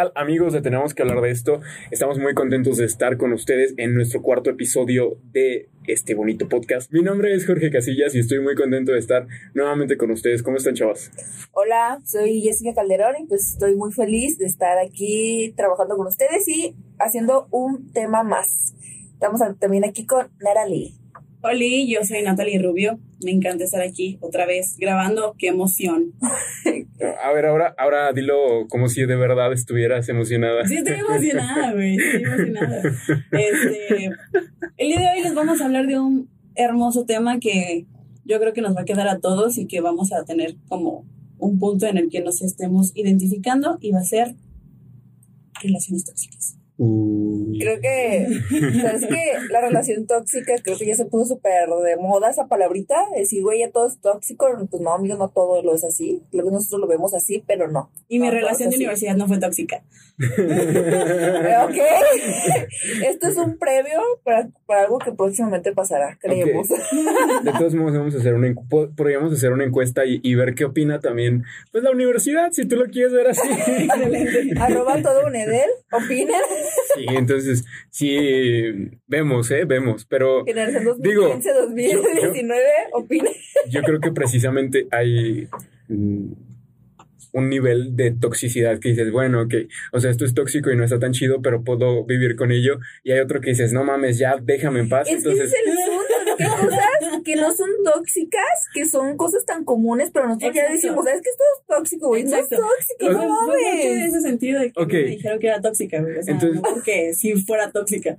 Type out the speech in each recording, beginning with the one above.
¿Qué tal amigos de Tenemos que hablar de esto? Estamos muy contentos de estar con ustedes en nuestro cuarto episodio de este bonito podcast. Mi nombre es Jorge Casillas y estoy muy contento de estar nuevamente con ustedes. ¿Cómo están chavas? Hola, soy Jessica Calderón y pues estoy muy feliz de estar aquí trabajando con ustedes y haciendo un tema más. Estamos también aquí con Nara Lee. Hola, yo soy Natalie Rubio. Me encanta estar aquí otra vez grabando. ¡Qué emoción! A ver, ahora, ahora dilo como si de verdad estuvieras emocionada. Sí, estoy emocionada, güey. Estoy emocionada. Este, el día de hoy les vamos a hablar de un hermoso tema que yo creo que nos va a quedar a todos y que vamos a tener como un punto en el que nos estemos identificando y va a ser relaciones tóxicas. Creo que, ¿sabes que La relación tóxica, creo que ya se puso súper de moda esa palabrita. Decir, güey, ya todo es tóxico. Pues no, amigos, no todo lo es así. Nosotros lo vemos así, pero no. Y mi relación de universidad no fue tóxica. ok. Esto es un previo para, para, algo que próximamente pasará, creemos. De todos modos, vamos a hacer una, podríamos hacer una encuesta y, y, ver qué opina también, pues la universidad, si tú lo quieres ver así. Arroba todo un edel, opinen. Sí, entonces, sí, vemos, ¿eh? Vemos, pero... Generación 2015, 2019, opine. Yo creo que precisamente hay... Mm, un nivel de toxicidad que dices, bueno, ok, o sea, esto es tóxico y no está tan chido, pero puedo vivir con ello. Y hay otro que dices, no mames, ya déjame en paz. Es Entonces, que es el cosas que no son tóxicas, que son cosas tan comunes, pero nosotros ya decimos, ¿sabes que esto es tóxico, güey? No es tóxico, no mames. en ese sentido de que me dijeron que era tóxica, güey. O sea, Entonces, no porque si fuera tóxica.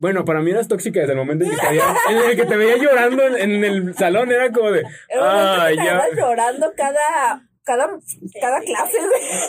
Bueno, para mí eras tóxica desde el momento en que te veía, en el que te veía llorando en, el salón, era como de, ah, ya. llorando cada cada, cada clase.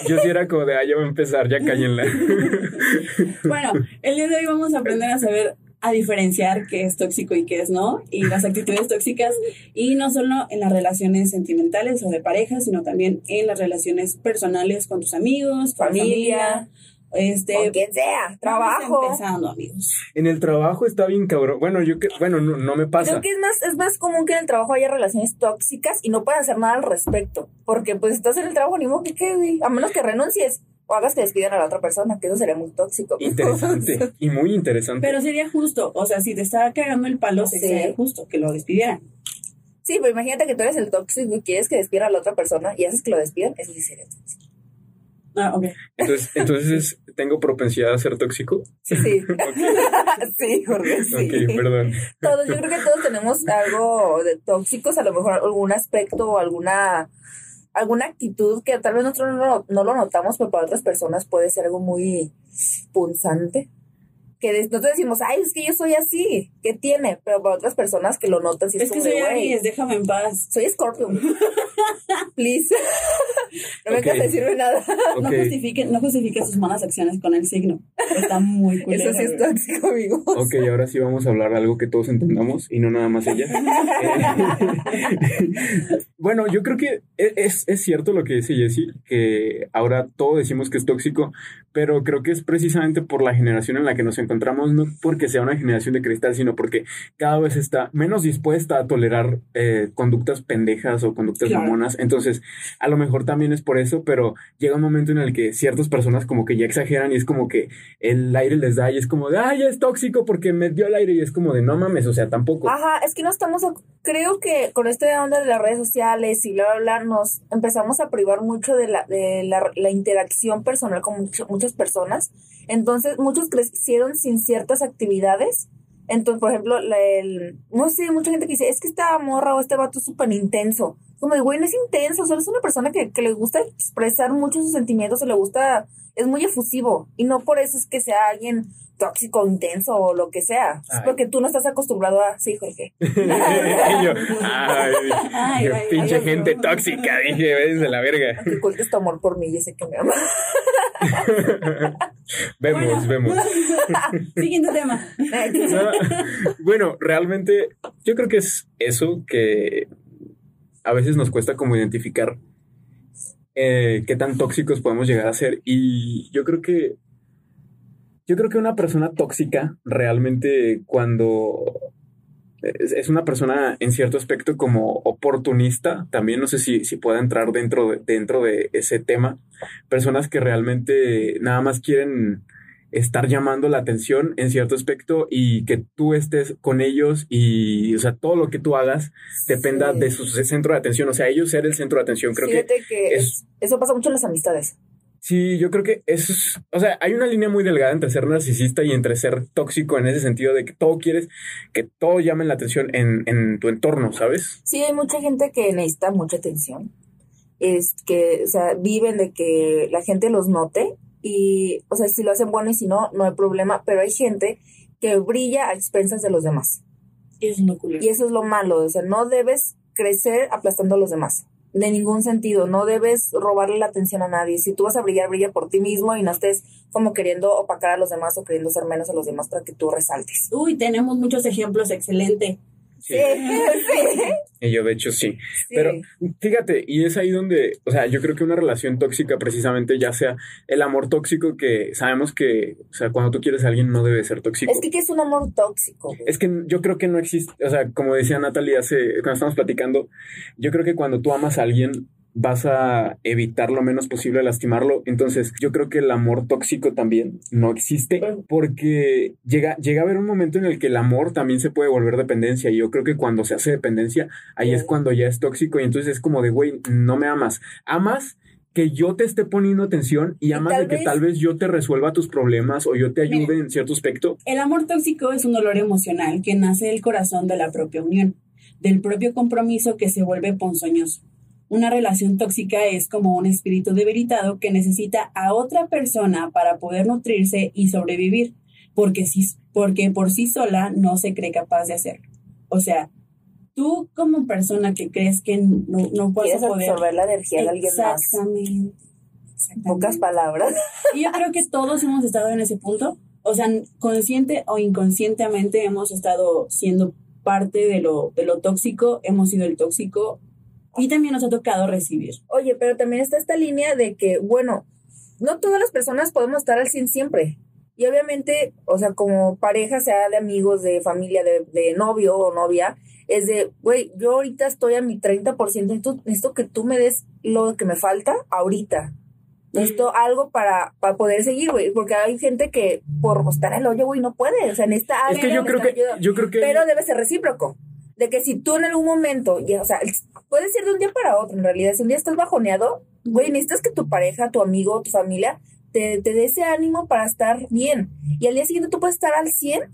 Yo sí era como de, ah, ya va a empezar, ya cállenla. bueno, el día de hoy vamos a aprender a saber a diferenciar qué es tóxico y qué es no, y las actitudes tóxicas, y no solo en las relaciones sentimentales o de pareja, sino también en las relaciones personales con tus amigos, familia este, con quien sea, trabajo. Empezando, amigos. En el trabajo está bien cabrón. Bueno, yo que, bueno, no, me pasa. Creo que es más, es más común que en el trabajo haya relaciones tóxicas y no puedan hacer nada al respecto. Porque pues estás en el trabajo, ni modo que quede, a menos que renuncies o hagas que despidan a la otra persona, que eso sería muy tóxico. Interesante. y muy interesante. Pero sería justo, o sea, si te estaba cagando el palo, sería justo que lo despidieran. Sí, pero imagínate que tú eres el tóxico y quieres que despida a la otra persona y haces que lo despidan, eso sí sería tóxico. Ah, ok. Entonces, entonces ¿tengo propensidad a ser tóxico? Sí. sí, Jorge, sí. Ok, perdón. Todos, yo creo que todos tenemos algo de tóxicos, a lo mejor algún aspecto o alguna alguna actitud que tal vez nosotros no, no, lo notamos, pero para otras personas puede ser algo muy punzante que nosotros decimos, ay, es que yo soy así, ¿qué tiene? Pero para otras personas que lo notan, si es, es que soy Aries, déjame en paz. Soy Scorpio. Please. no me okay. decirme nada. No justifiquen, no justifiquen sus malas acciones con el signo. Está muy cool. Eso sí es tóxico, amigos. Ok, ahora sí vamos a hablar de algo que todos entendamos y no nada más ella. bueno, yo creo que e, es, es cierto lo que dice Jessie, que ahora todos decimos que es tóxico, pero creo que es precisamente por la generación en la que nos encontramos, no porque sea una generación de cristal, sino porque cada vez está menos dispuesta a tolerar eh, conductas pendejas o conductas mamonas. Entonces, a lo mejor también es por eso, pero llega un momento en el que ciertas personas como que ya exageran y es como que el aire les da y es como de, ay, es tóxico porque me dio el aire y es como de, no mames, o sea, tampoco. Ajá, es que no estamos, creo que con este onda de las redes sociales y bla, bla, bla, nos empezamos a privar mucho de la, de la, la interacción personal con muchas personas. Entonces, muchos crecieron sin ciertas actividades. Entonces, por ejemplo, el, no sé, mucha gente que dice, es que esta morra o este vato es súper intenso. Como de, güey, no es intenso, solo es una persona que, que le gusta expresar mucho sus sentimientos o le gusta, es muy efusivo. Y no por eso es que sea alguien tóxico, intenso o lo que sea. Es porque tú no estás acostumbrado a. Sí, Jorge. yo, ay, pinche gente tóxica, dije, de la verga. Que ocultes tu amor por mí, yo sé que me ama. vemos, vemos. Siguiente tema. bueno, realmente yo creo que es eso que a veces nos cuesta como identificar eh, qué tan tóxicos podemos llegar a ser. Y yo creo que yo creo que una persona tóxica realmente cuando es, es una persona en cierto aspecto como oportunista. También no sé si, si pueda entrar dentro de, dentro de ese tema. Personas que realmente nada más quieren estar llamando la atención en cierto aspecto y que tú estés con ellos y, o sea, todo lo que tú hagas dependa Sí. de su centro de atención. O sea, ellos ser el centro de atención. Creo que Fíjate que, es- eso pasa mucho en las amistades. Sí, yo creo que eso es, o sea, hay una línea muy delgada entre ser narcisista y entre ser tóxico en ese sentido de que todo quieres, que todo llame la atención en, en tu entorno, ¿sabes? Sí, hay mucha gente que necesita mucha atención. Es que, o sea, viven de que la gente los note y, o sea, si lo hacen bueno y si no, no hay problema, pero hay gente que brilla a expensas de los demás. Y eso es lo malo, o sea, no debes crecer aplastando a los demás. De ningún sentido, no debes robarle la atención a nadie. Si tú vas a brillar, brilla por ti mismo y no estés como queriendo opacar a los demás o queriendo ser menos a los demás para que tú resaltes. Uy, tenemos muchos ejemplos, excelente. Sí, sí. Y yo, de hecho, sí. sí. Pero fíjate, y es ahí donde, o sea, yo creo que una relación tóxica precisamente ya sea el amor tóxico que sabemos que, o sea, cuando tú quieres a alguien no debe ser tóxico. Es que, ¿qué es un amor tóxico? Es que yo creo que no existe, o sea, como decía Natalie hace, cuando estamos platicando, yo creo que cuando tú amas a alguien vas a evitar lo menos posible lastimarlo. Entonces, yo creo que el amor tóxico también no existe porque llega, llega a haber un momento en el que el amor también se puede volver dependencia. Y yo creo que cuando se hace dependencia, ahí es cuando ya es tóxico. Y entonces es como de, güey, no me amas. Amas que yo te esté poniendo atención y amas de que vez- tal vez yo te resuelva tus problemas o yo te ayude Mira. en cierto aspecto. El amor tóxico es un dolor emocional que nace del corazón de la propia unión, del propio compromiso que se vuelve ponzoñoso. Una relación tóxica es como un espíritu debilitado que necesita a otra persona para poder nutrirse y sobrevivir, porque, si, porque por sí sola no se cree capaz de hacerlo. O sea, tú como persona que crees que no, no puedes poder... absorber la energía de alguien más. Exactamente. Exactamente. Pocas palabras. Y yo creo que todos hemos estado en ese punto. O sea, consciente o inconscientemente hemos estado siendo parte de lo, de lo tóxico, hemos sido el tóxico y también nos ha tocado recibir. Oye, pero también está esta línea de que, bueno, no todas las personas podemos estar al 100 siempre. Y obviamente, o sea, como pareja, sea de amigos, de familia, de, de novio o novia, es de, güey, yo ahorita estoy a mi 30%, necesito, necesito que tú me des lo que me falta ahorita. Necesito algo para, para poder seguir, güey, porque hay gente que por estar en el hoyo, güey, no puede, o sea, necesita Es que yo creo que, yo creo que Pero debe ser recíproco. De que si tú en algún momento, ya, o sea, puede ser de un día para otro, en realidad, si un día estás bajoneado, güey, necesitas que tu pareja, tu amigo, tu familia te, te dé ese ánimo para estar bien. Y al día siguiente tú puedes estar al 100,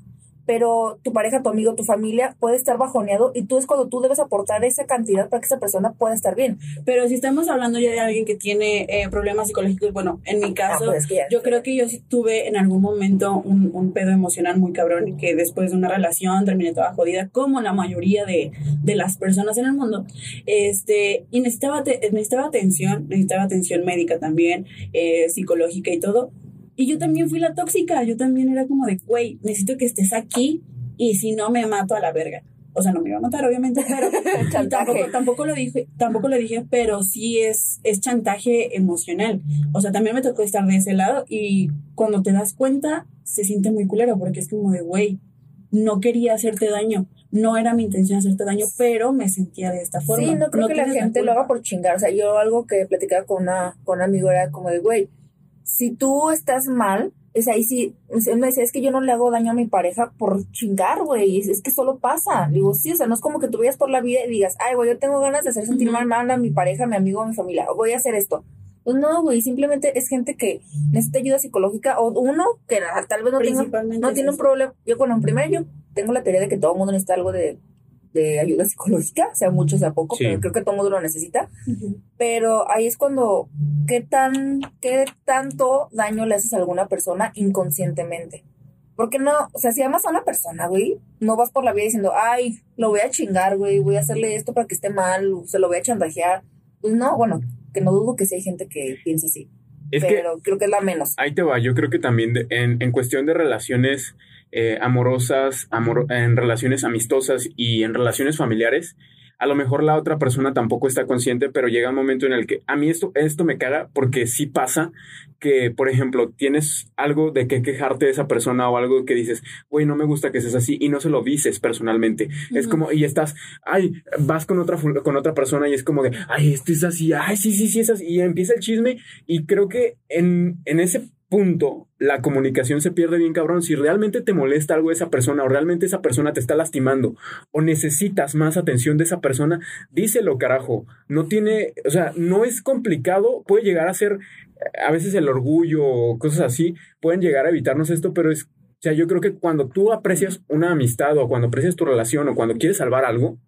pero tu pareja, tu amigo, tu familia puede estar bajoneado y tú es cuando tú debes aportar esa cantidad para que esa persona pueda estar bien. Pero si estamos hablando ya de alguien que tiene eh, problemas psicológicos, bueno, en mi caso, Ah, pues es que ya- yo creo que yo sí tuve en algún momento un, un pedo emocional muy cabrón y que después de una relación terminé toda jodida, como la mayoría de, de las personas en el mundo. Este, y necesitaba, te- necesitaba atención, necesitaba atención médica también, eh, psicológica y todo. Y yo también fui la tóxica, yo también era como de, güey, necesito que estés aquí y si no me mato a la verga. O sea, no me iba a matar, obviamente, pero tampoco, tampoco lo dije, tampoco lo dije, pero sí es, es chantaje emocional. O sea, también me tocó estar de ese lado y cuando te das cuenta, se siente muy culero porque es como de, güey, no quería hacerte daño, no era mi intención hacerte daño, pero me sentía de esta forma. Sí, no creo que la gente lo haga por chingar. O sea, yo algo que platicaba con una, con un amigo era como de, güey, si tú estás mal, es ahí sí, él me decía, es que yo no le hago daño a mi pareja por chingar, güey, es, que solo pasa. Digo, sí, o sea, no es como que tú vayas por la vida y digas, ay, güey, yo tengo ganas de hacer sentir mal, mal a mi pareja, a mi amigo, a mi familia, voy a hacer esto. Pues no, güey, simplemente es gente que necesita ayuda psicológica, o uno que tal vez no tenga no tiene un problema. Yo, bueno, en primero yo tengo la teoría de que todo el mundo necesita algo de, de ayuda psicológica, sea mucho, sea poco, Sí. pero creo que todo el mundo lo necesita. Pero ahí es cuando, ¿qué, tan, ¿qué tanto daño le haces a alguna persona inconscientemente? Porque no, o sea, si amas a una persona, güey, no vas por la vida diciendo, ay, lo voy a chingar, güey, voy a hacerle esto para que esté mal, o se lo voy a chantajear. Pues no, bueno, que no dudo que sí hay gente que piensa así, es que pero creo que es la menos. ahí te va. Yo creo que también de- en, en cuestión de relaciones eh, amorosas, amor, en relaciones amistosas y en relaciones familiares, a lo mejor la otra persona tampoco está consciente, pero llega un momento en el que a mí esto, esto me caga porque sí pasa que, por ejemplo, tienes algo de que quejarte de esa persona o algo que dices, güey, no me gusta que seas así y no se lo dices personalmente. Es como, y estás, ay, vas con otra, con otra persona y es como de, ay, esto es así, ay, sí, sí, sí, es así. Y empieza el chisme y creo que en, en ese punto la comunicación se pierde bien cabrón. Si realmente te molesta algo de esa persona o realmente esa persona te está lastimando o necesitas más atención de esa persona, díselo, carajo. No tiene, o sea, no es complicado, puede llegar a ser a veces el orgullo o cosas así, pueden llegar a evitarnos esto, pero es, o sea, yo creo que cuando tú aprecias una amistad o cuando aprecias tu relación o cuando quieres salvar algo,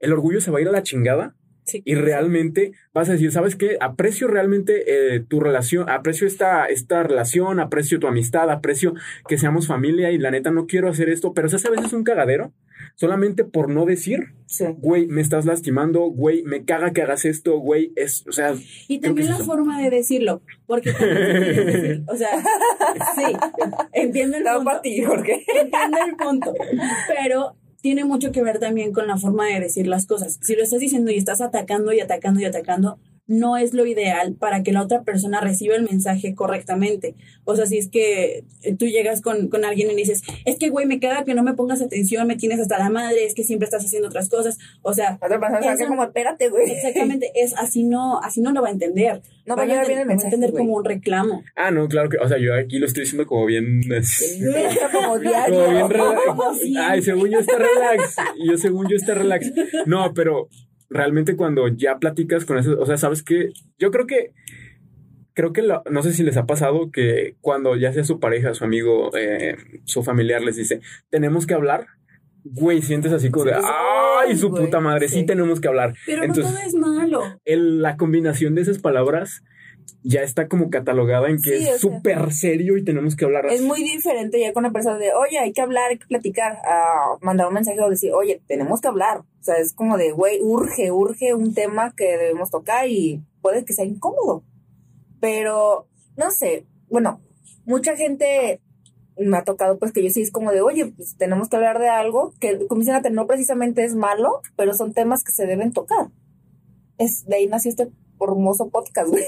el orgullo se va a ir a la chingada y realmente vas a decir, ¿sabes qué? Aprecio realmente eh, tu relación, aprecio esta, esta relación, aprecio tu amistad, aprecio que seamos familia y la neta no quiero hacer esto, pero ¿sabes? a veces es un cagadero solamente por no decir, güey, me estás lastimando, güey, me caga que hagas esto, güey, es, o sea. Y también la forma de decirlo, porque también o sea, sí, entiendo el punto. Entiendo el punto, pero tiene mucho que ver también con la forma de decir las cosas. Si lo estás diciendo y estás atacando y atacando y atacando, no es lo ideal para que la otra persona reciba el mensaje correctamente. O sea, si es que tú llegas con, con alguien y dices, es que, güey, me queda que no me pongas atención, me tienes hasta la madre, es que siempre estás haciendo otras cosas. O sea, otra persona es como, espérate, güey. Exactamente, es así no, así no lo va a entender. No va a llegar bien el mensaje. Va a entender como un reclamo. Ah, no, claro que, o sea, yo aquí lo estoy diciendo como bien. como diario. Como bien relax. Ay, según yo está relax. Yo según yo está relax. No, pero realmente cuando ya platicas con eso, o sea, sabes que yo creo que, creo que no sé si les ha pasado que cuando ya sea su pareja, su amigo, eh, su familiar les dice, tenemos que hablar, güey, sientes así como de, ay, su puta madre, sí. tenemos que hablar. Pero no todo es malo. El, la combinación de esas palabras ya está como catalogada en que es súper serio y tenemos que hablar. Es muy diferente ya con la persona de, oye, hay que hablar, hay que platicar, a mandar un mensaje o decir, oye, tenemos que hablar. O sea, es como de, güey, urge, urge un tema que debemos tocar y puede que sea incómodo. Pero, no sé, bueno, mucha gente me ha tocado pues que yo sí es como de, oye, pues tenemos que hablar de algo que, como dicen, no precisamente es malo, pero son temas que se deben tocar. Es, de ahí nació este hermoso podcast, güey.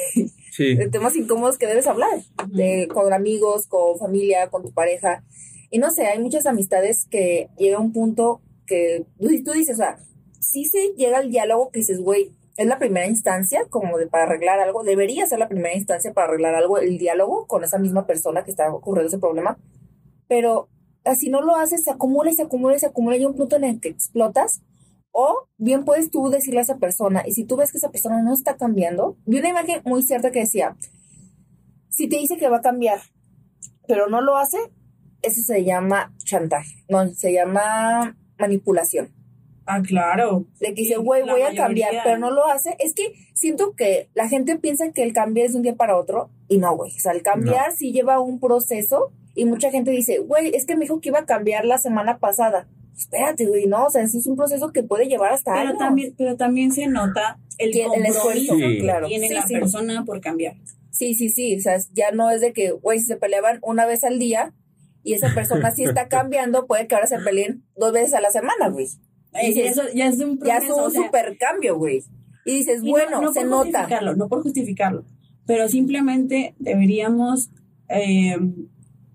Sí. De temas incómodos que debes hablar, de, con amigos, con familia, con tu pareja. Y no sé, hay muchas amistades que llega un punto que tú, dices, o sea, si se llega al diálogo que dices, güey, es la primera instancia como de para arreglar algo, debería ser la primera instancia para arreglar algo, el diálogo con esa misma persona que está ocurriendo ese problema, pero así no lo haces, se acumula y se acumula y se acumula y hay un punto en el que explotas o bien puedes tú decirle a esa persona, y si tú ves que esa persona no está cambiando, vi una imagen muy cierta que decía, si te dice que va a cambiar, pero no lo hace, eso se llama chantaje, no, se llama manipulación. Ah, claro. De que dice, güey, voy a cambiar, pero no lo hace. Es que siento que la gente piensa que el cambiar es de un día para otro y no, güey. O sea, el cambiar sí lleva un proceso y mucha gente dice, güey, es que me dijo que iba a cambiar la semana pasada espérate, güey, no, o sea, es un proceso que puede llevar hasta pero También, pero también se nota el, el esfuerzo que tiene la persona por cambiar. Sí, sí, sí, o sea, ya no es de que, güey, si se peleaban una vez al día y esa persona sí está cambiando, puede que ahora se peleen dos veces a la semana, güey. Y eso ya es un Ya es un super cambio, güey. Y dices, bueno, no, se nota. No por justificarlo, pero simplemente deberíamos eh,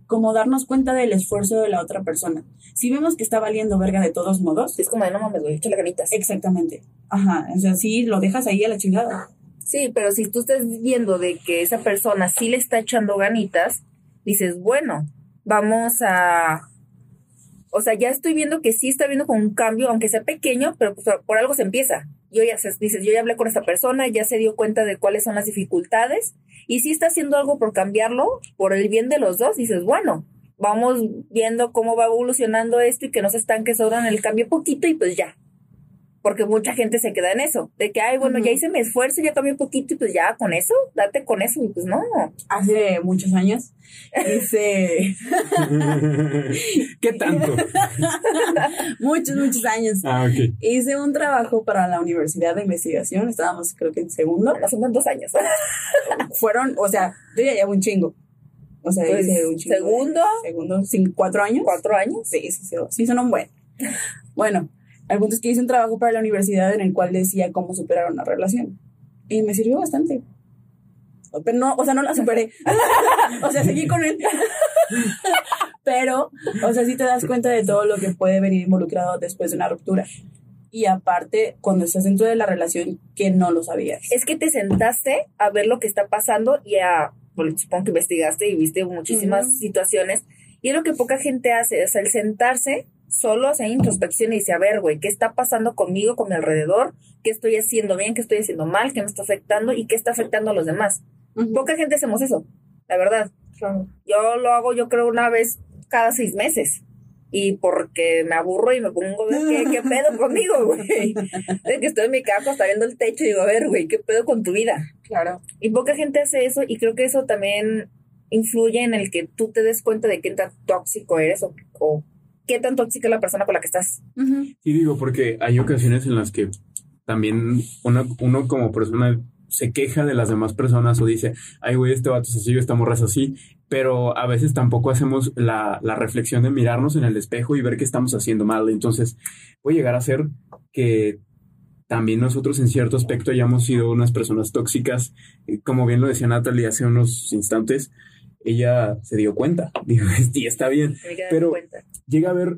como darnos cuenta del esfuerzo de la otra persona. Si vemos que está valiendo verga de todos modos. Es como de no mames, güey, échale ganitas. Exactamente. Ajá. O sea, sí, lo dejas ahí a la chingada. Sí, pero si tú estás viendo de que esa persona sí le está echando ganitas, dices, bueno, vamos a. O sea, ya estoy viendo que sí está viendo con un cambio, aunque sea pequeño, pero por algo se empieza. Yo ya dices, yo ya hablé con esta persona, ya se dio cuenta de cuáles son las dificultades y si está haciendo algo por cambiarlo, por el bien de los dos, dices, bueno, vamos viendo cómo va evolucionando esto y que no se estanque solo en el cambio poquito y pues ya. Porque mucha gente se queda en eso, de que, ay, bueno, ya hice mi esfuerzo, ya cambié un poquito y pues ya con eso, date con eso y pues no. Hace muchos años hice... ¿Qué tanto? muchos, muchos años. Ah, ok. Hice un trabajo para la Universidad de Investigación, estábamos creo que en segundo. Hace tantos años. Fueron, o sea, yo ya llevo un chingo. O sea, pues, hice un chingo. ¿Segundo? segundo, cinco, cuatro años. ¿Cuatro años? Sí, sí, sí, sí son un buen. Bueno, Al punto es que hice un trabajo para la universidad en el cual decía cómo superar una relación. Y me sirvió bastante. Pero no, o sea, no la superé. o sea, seguí con él. Pero, o sea, sí te das cuenta de todo lo que puede venir involucrado después de una ruptura. Y aparte, cuando estás dentro de la relación, que no lo sabías. Es que te sentaste a ver lo que está pasando y a, bueno, supongo que investigaste y viste muchísimas Ujú. situaciones. Y es lo que poca gente hace, o sea, el sentarse solo hacer introspección y dice, a ver, güey, ¿qué está pasando conmigo, con mi alrededor? ¿Qué estoy haciendo bien? ¿Qué estoy haciendo mal? ¿Qué me está afectando? ¿Y qué está afectando a los demás? Poca gente hacemos eso, la verdad. Yo lo hago, yo creo, una vez cada seis meses. Y porque me aburro y me pongo, ¿qué, qué pedo conmigo, güey? De que estoy en mi casa, está viendo el techo y digo, a ver, güey, ¿qué pedo con tu vida? Claro. Y poca gente hace eso y creo que eso también influye en el que tú te des cuenta de qué tan tóxico eres o, o qué tan tóxica es la persona con la que estás. Ujú. Sí, digo, porque hay ocasiones en las que también uno, uno como persona se queja de las demás personas o dice, ay, güey, este vato es así, esta morra es así, pero a veces tampoco hacemos la, la reflexión de mirarnos en el espejo y ver qué estamos haciendo mal. Entonces, puede llegar a ser que también nosotros en cierto aspecto hayamos sido unas personas tóxicas. Eh, Como bien lo decía Natalie hace unos instantes, ella se dio cuenta, dijo, y está bien Pero- cuenta. llega a haber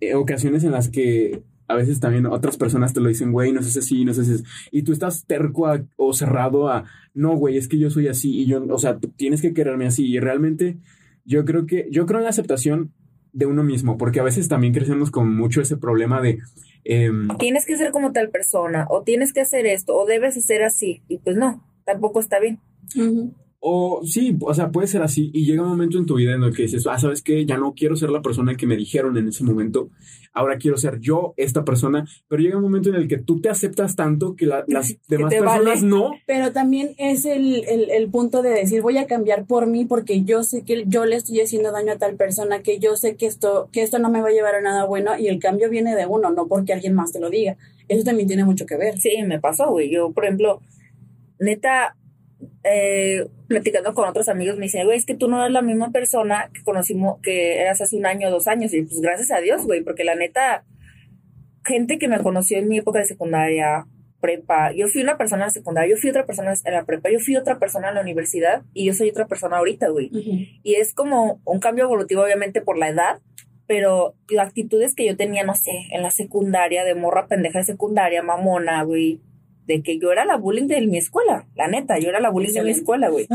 eh, ocasiones en las que a veces también otras personas te lo dicen, güey, no seas así, no seas así. Y tú estás terco a- o cerrado a, no, güey, es que yo soy así y yo, o sea, tú tienes que quererme así. Y realmente yo creo que, yo creo en la aceptación de uno mismo, porque a veces también crecemos con mucho ese problema de, em, Tienes que ser como tal persona, o tienes que hacer esto, o debes hacer así. Y pues no, tampoco está bien. O sí, o sea, puede ser así y llega un momento en tu vida en el que dices, ah, ¿sabes qué? Ya no quiero ser la persona que me dijeron en ese momento, ahora quiero ser yo esta persona, pero llega un momento en el que tú te aceptas tanto que la- las demás personas vale. no. Pero también es el, el, el punto de decir, voy a cambiar por mí porque yo sé que yo le estoy haciendo daño a tal persona, que yo sé que esto, que esto no me va a llevar a nada bueno y el cambio viene de uno, no porque alguien más te lo diga. Eso también tiene mucho que ver. Sí, me pasó, güey. Yo, por ejemplo, neta, eh, platicando con otros amigos, me dicen, güey, es que tú no eres la misma persona que conocimos, que eras hace un año dos años. Y pues gracias a Dios, güey, porque la neta, gente que me conoció en mi época de secundaria, prepa, yo fui una persona en la secundaria, yo fui otra persona en la prepa, yo fui otra persona en la universidad y yo soy otra persona ahorita, güey. Y es como un cambio evolutivo, obviamente, por la edad, pero las actitudes que yo tenía, no sé, en la secundaria, de morra pendeja de secundaria, mamona, güey, de que yo era la bullying de mi escuela, la neta, yo era la bullying de mi escuela, güey.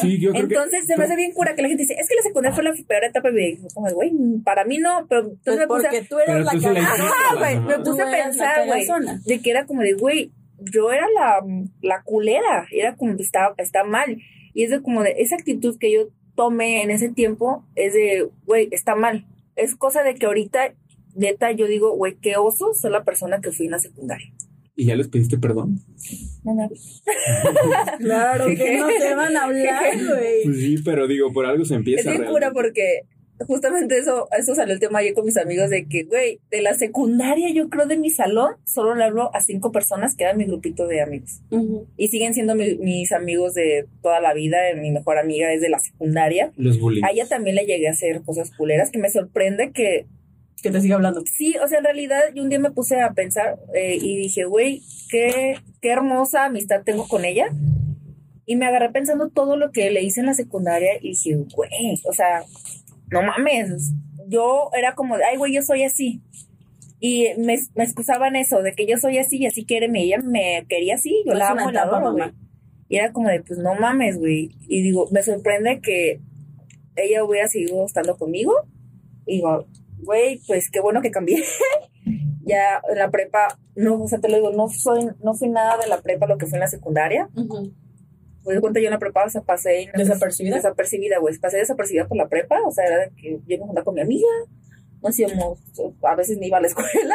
Sí, yo creo Entonces se me hace bien cura que la gente dice, es que la secundaria fue la peor etapa de mi vida. Y Como, güey, para mí no, pero entonces Pues me puse a- porque tú eras la Ajá, güey, me puse a pensar, güey, de que era como de, güey, yo era la, la culera, era como que estaba, está mal. Y es de como de, esa actitud que yo tomé en ese tiempo es de, güey, está mal. Es cosa de que ahorita, neta, yo digo, güey, qué oso ser la persona que fui en la secundaria. Y ya les pediste perdón. No, no. Claro que no te van a hablar, güey. Pues sí, pero digo, por algo se Es empieza. bien realmente. cura porque justamente eso, eso salió el tema ayer con mis amigos de que, güey, de la secundaria, yo creo de mi salón, solo le hablo a cinco personas que eran mi grupito de amigos. Y siguen siendo mi- mis amigos de toda la vida. Mi mejor amiga es de la secundaria. Los bullying. A ella también le llegué a hacer cosas culeras que me sorprende que Que te siga hablando. sí, o sea, en realidad yo un día me puse a pensar eh, y dije, güey, qué, qué hermosa amistad tengo con ella. Y me agarré pensando todo lo que le hice en la secundaria y dije, güey, o sea, no mames. Yo era como, ay, güey, yo soy así. Y me, me excusaban eso, de que yo soy así y así quiéreme. Y ella me quería así, yo Es la amo y la adoro, güey. Y era como de, pues no mames, güey. Y digo, me sorprende que ella hubiera seguido estando conmigo. Y digo, güey, pues qué bueno que cambié. ya en la prepa, no, o sea, te lo digo, no soy, no fui nada de la prepa lo que fui en la secundaria. Ujú. Me di cuenta yo en la prepa, o sea, pasé ¿Desapercibida? Desapercibida, güey. Pasé desapercibida por la prepa, o sea, era de que yo me juntaba con mi amiga, nos íbamos, a veces ni iba a la escuela,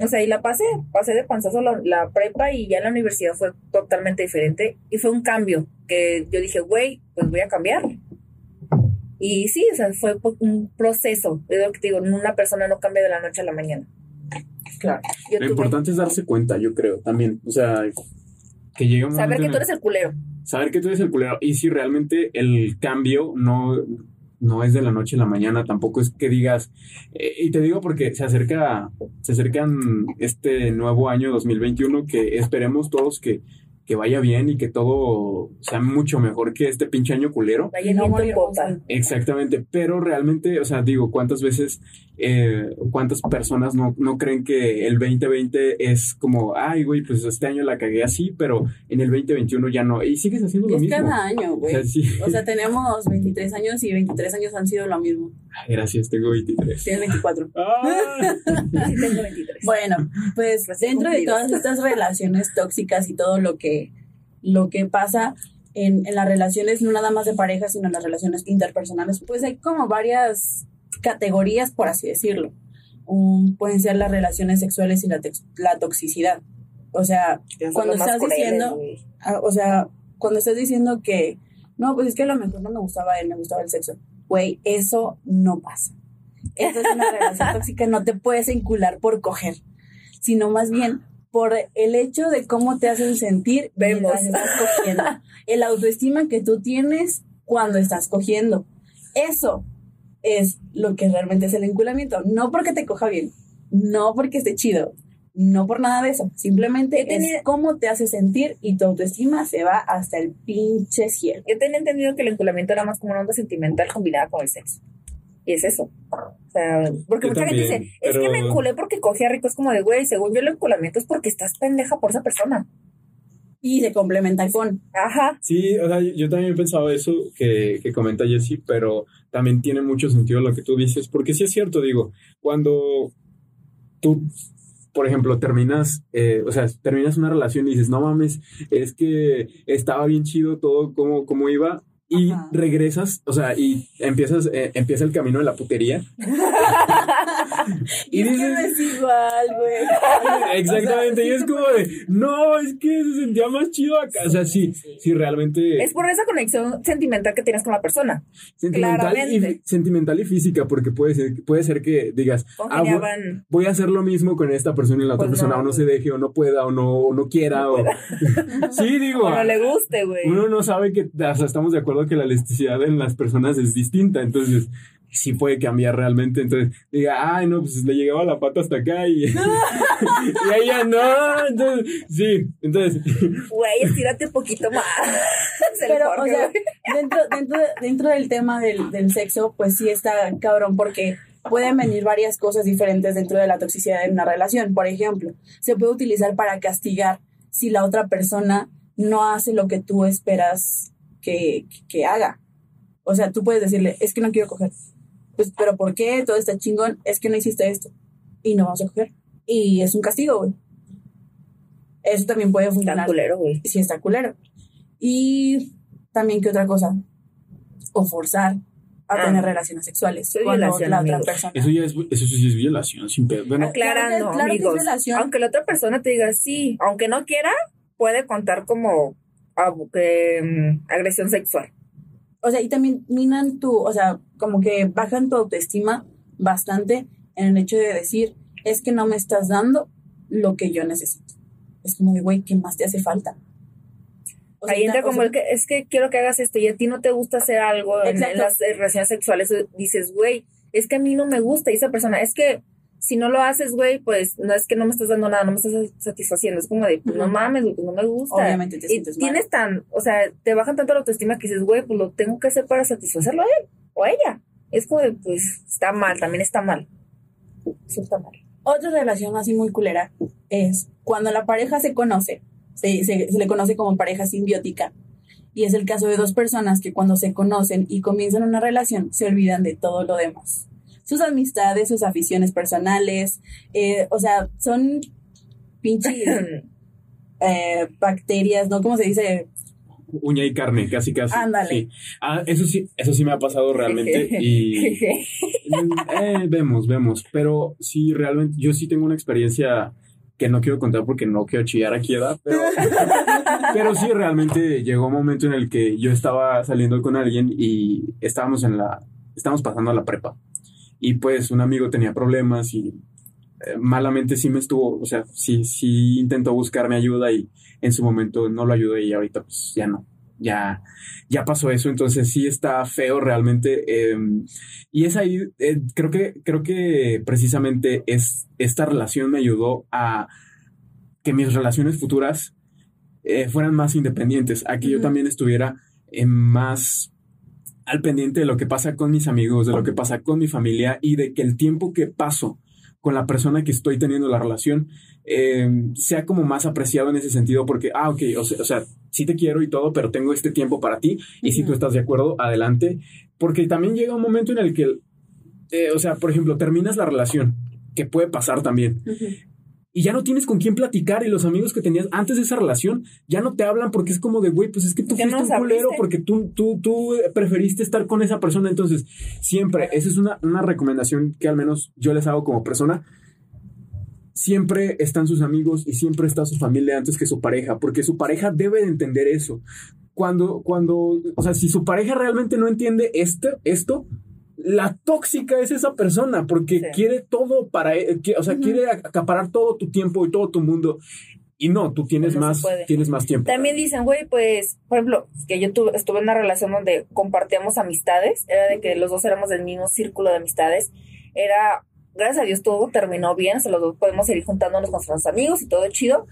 o sea, y la pasé, pasé de panzazo la, la prepa y ya en la universidad fue totalmente diferente y fue un cambio que yo dije, güey, pues voy a cambiar. Y sí, o sea, fue un proceso. Es lo que te digo, una persona no cambia de la noche a la mañana. Claro. Yo Lo tuve- importante es darse cuenta, yo creo, también. O sea, que llegue un saber que tú eres el culero. saber que tú eres el culero y si realmente el cambio no no es de la noche a la mañana, tampoco es que digas, eh, y te digo porque se acerca, se acercan este nuevo año 2021 que esperemos todos que que vaya bien y que todo sea mucho mejor que este pinche año culero. Vaya No no morir Exactamente, pero realmente, o sea, digo, ¿cuántas veces, eh, cuántas personas no, no creen que el 2020 es como, ay, güey, pues este año la cagué así, pero en el 2021 ya no, y sigues haciendo lo es mismo. cada año, O güey. sea, sí. O sea, tenemos 23 años y 23 años han sido lo mismo. Gracias, tengo 23. Tienes 24. Ah. Sí, tengo 23. Bueno, pues Recién dentro de todas estas relaciones tóxicas y todo lo que, lo que pasa en, en las relaciones, no nada más de pareja, sino en las relaciones interpersonales, pues hay como varias categorías, por así decirlo. Um, pueden ser las relaciones sexuales y la, la toxicidad. O sea, cuando estás diciendo. Ah, o sea, cuando estás diciendo que, no, pues es que a lo mejor no me gustaba él, me gustaba el sexo. Güey, eso no pasa. Eso es una relación tóxica, no te puedes encular por coger, sino más bien por el hecho de cómo te hacen sentir Vemos. estás cogiendo. El autoestima que tú tienes cuando estás cogiendo. Eso es lo que realmente es el enculamiento. No porque te coja bien, no porque esté chido, no por nada de eso. Simplemente es cómo te hace sentir y tu autoestima se va hasta el pinche cielo. Yo tenía entendido que el enculamiento era más como una onda sentimental combinada con el sexo. Y es eso. O sea, porque Yo mucha gente dice, es que me enculé porque cogía rico. Es como de, güey, según yo el enculamiento es porque estás pendeja por esa persona. Y se complementa con. Ajá. Sí, o sea, yo también he pensado eso que, que comenta Jessy, pero también tiene mucho sentido lo que tú dices, porque sí es cierto, digo, cuando tú, por ejemplo, terminas, eh, o sea, terminas una relación y dices, no mames, es que estaba bien chido todo como, como iba. Y Ajá. regresas, o sea, y empiezas, eh, empieza el camino de la putería. Y, Y es que dices- no es igual, güey. Exactamente, O sea, y es como de, no, es que se sentía más chido acá. O sea, sí, sí, realmente. Es por esa conexión sentimental que tienes con la persona. Sentimental y, sentimental y física, porque puede ser, puede ser que digas, ah, voy, a hacer lo mismo con esta persona y la otra Pues persona no. o no se deje, o no pueda, o no, o no quiera, o... sí, digo, O no le guste, güey. uno no sabe que, o sea, estamos de acuerdo que la elasticidad en las personas es distinta, entonces sí puede cambiar realmente, entonces diga, ay, no, pues le llegaba la pata hasta acá y, y ella no, entonces, sí, entonces, Güey, estírate un poquito más. Pero, o sea, dentro, dentro, dentro del tema del, del sexo, pues sí está cabrón, porque pueden venir varias cosas diferentes dentro de la toxicidad en una relación. Por ejemplo, se puede utilizar para castigar si la otra persona no hace lo que tú esperas que, que haga. O sea, tú puedes decirle, es que no quiero coger. Pues, pero ¿por qué? Todo está chingón. Es que no hiciste esto. Y no vamos a coger. Y es un castigo, güey. Eso también puede funcionar culero, güey. sí está culero. Y también, ¿qué otra cosa? O forzar a Ah. tener relaciones sexuales violación, la otra persona. eso ya es, eso sí es violación, sin pedo. Bueno, Aclarando, Claro es amigos. violación. Aunque la otra persona te diga sí, aunque no quiera, puede contar como que, mm, agresión sexual. O sea, y también minan tu, o sea, como que bajan tu autoestima bastante en el hecho de decir, es que no me estás dando lo que yo necesito. Es como de, güey, ¿qué más te hace falta? O sea, Ahí entra como sea, el que es que quiero que hagas esto y a ti no te gusta hacer algo en, en las relaciones sexuales. Dices, güey, es que a mí no me gusta. Y esa persona, es que si no lo haces, güey, pues no es que no me estás dando nada, no me estás satisfaciendo. Es como de, pues, no mames, güey, pues no me gusta. Obviamente te y sientes mal. tienes tan, o sea, te bajan tanto la autoestima que dices, güey, pues lo tengo que hacer para satisfacerlo a él o a ella. Es como de, pues está mal, también está mal. Sí, está mal. Otra relación así muy culera es cuando la pareja se conoce, se, se- se le conoce como pareja simbiótica. Y es el caso de dos personas que cuando se conocen y comienzan una relación se olvidan de todo lo demás. Sus amistades, sus aficiones personales, eh, o sea, son pinches eh, bacterias, ¿no? ¿Cómo se dice? uña y carne, casi casi. Ándale. Sí. Ah, eso sí, eso sí me ha pasado realmente y eh, vemos, vemos, pero sí realmente yo sí tengo una experiencia que no quiero contar porque no quiero chillar aquí, ¿verdad? Pero, pero sí realmente llegó un momento en el que yo estaba saliendo con alguien y estábamos en la, estábamos pasando a la prepa y pues un amigo tenía problemas y eh, malamente sí me estuvo, o sea, sí, sí intentó buscarme ayuda y en su momento no lo ayudé y ahorita pues ya no. ya, ya pasó eso, entonces sí está feo realmente. em, y es ahí, eh, creo que, creo que precisamente es, esta relación me ayudó a que mis relaciones futuras eh, fueran más independientes, a que yo también estuviera más al pendiente de lo que pasa con mis amigos, de lo que pasa con mi familia y de que el tiempo que paso con la persona que estoy teniendo la relación eh, sea como más apreciado en ese sentido porque, ah, ok, o sea, o sea, sí te quiero y todo, pero tengo este tiempo para ti y si tú estás de acuerdo, adelante, porque también llega un momento en el que, eh, o sea, por ejemplo, terminas la relación, que puede pasar también, y ya no tienes con quién platicar y los amigos que tenías antes de esa relación ya no te hablan porque es como de, güey, pues es que tú fuiste no un culero porque tú, tú, tú preferiste estar con esa persona. Entonces, siempre, esa es una, una recomendación que al menos yo les hago como persona. Siempre están sus amigos y siempre está su familia antes que su pareja, porque su pareja debe de entender eso. Cuando, cuando, o sea, si su pareja realmente no entiende esto, esto, la tóxica es esa persona porque Sí. quiere todo para, e- o sea, quiere acaparar todo tu tiempo y todo tu mundo. Y no, tú tienes No se más, tienes más tiempo. También dicen, güey, pues, por ejemplo, que yo tuve, estuve en una relación donde compartíamos amistades, era de que los dos éramos del mismo círculo de amistades, era, gracias a Dios todo terminó bien, o sea, los dos podemos seguir juntándonos con nuestros amigos y todo chido,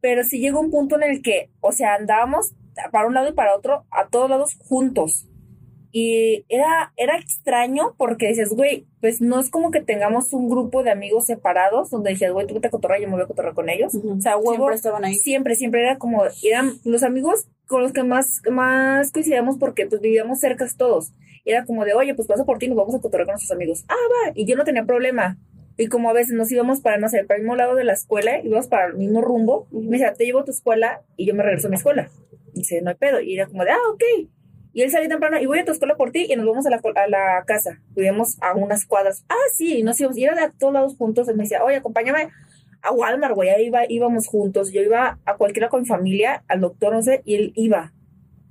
pero sí llegó un punto en el que, o sea, andábamos para un lado y para otro, a todos lados juntos. Y era, era extraño porque dices, güey, pues no es como que tengamos un grupo de amigos separados donde dices, güey, tú vete a cotorrar, yo me voy a cotorrar con ellos. O sea, huevo, Siempre estaban ahí. siempre, siempre era como, eran los amigos con los que más, más coincidíamos porque pues vivíamos cerca todos. Era como de, oye, pues paso por ti, nos vamos a cotorrear con nuestros amigos. Ah, va. Y yo no tenía problema. Y como a veces nos íbamos para, no sé, para el mismo lado de la escuela, íbamos para el mismo rumbo. Ujú. Me decía, te llevo a tu escuela y yo me regreso a mi escuela. Y dice, no hay pedo. Y era como de, ah, ok. Y él salía temprano y voy a tu escuela por ti y nos vamos a la, a la casa. Vivíamos a unas cuadras. Ah, sí, nos íbamos. Y era de todos lados juntos. Él me decía, oye, acompáñame a Walmart, güey. Ahí iba, íbamos juntos. Yo iba a cualquiera con mi familia, al doctor, no sé, y él iba.